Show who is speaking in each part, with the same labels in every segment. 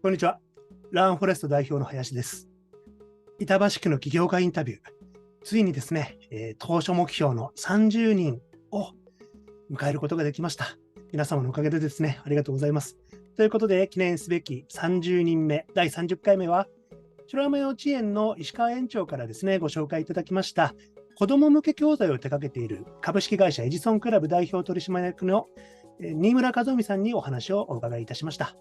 Speaker 1: こんにちは。ランフォレスト代表の林です。板橋区の起業家インタビュー。ついにですね、えー、当初目標の30人を迎えることができました。皆様のおかげでですね、ありがとうございます。ということで、記念すべき30人目、第30回目は、白山幼稚園の石川園長からですね、ご紹介いただきました、子ども向け教材を手掛けている株式会社エジソンクラブ代表取締役の新村和臣さんにお話をお伺いいたしました。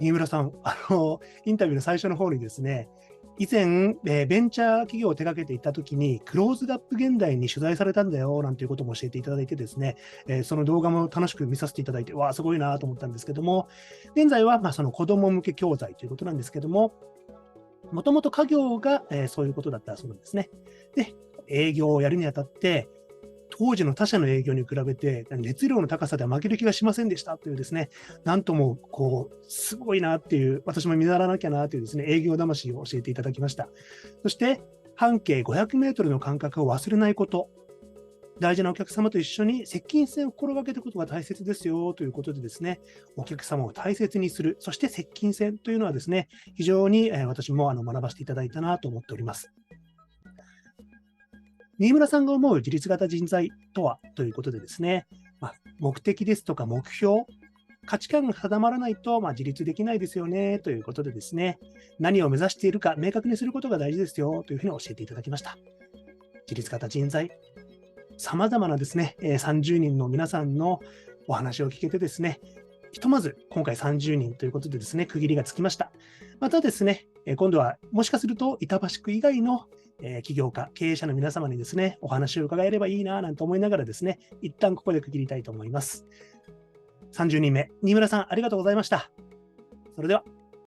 Speaker 1: 新村さん、あの、インタビューの最初の方にですね、以前、えー、ベンチャー企業を手掛けていたときに、クローズアップ現代に取材されたんだよ、なんていうことも教えていただいてですね、えー、その動画も楽しく見させていただいて、わあ、すごいなと思ったんですけども、現在は、まあ、その子供向け教材ということなんですけども、もともと家業が、えー、そういうことだったそうなんですね。で、営業をやるにあたって、当時の他社の営業に比べて、熱量の高さでは負ける気がしませんでしたというですね、なんとも、こう、すごいなっていう、私も見習わなきゃなというですね、営業魂を教えていただきました。そして、半径500メートルの間隔を忘れないこと。大事なお客様と一緒に接近戦を心がけることが大切ですよということでですね、お客様を大切にする、そして接近戦というのはですね、非常に私もあの学ばせていただいたなと思っております。新村さんが思う自立型人材とはということでですね、まあ、目的ですとか目標、価値観が定まらないと、まあ、自立できないですよねということでですね、何を目指しているか明確にすることが大事ですよというふうに教えていただきました。自立型人材、様々なですね、30人の皆さんのお話を聞けてですね、ひとまず今回30人ということでですね、区切りがつきました。またですね、今度はもしかすると板橋区以外のえ起業家、経営者の皆様にですね、お話を伺えればいいななんて思いながらですね、一旦ここで区切りたいと思います。30人目、新村さん、ありがとうございました。それでは。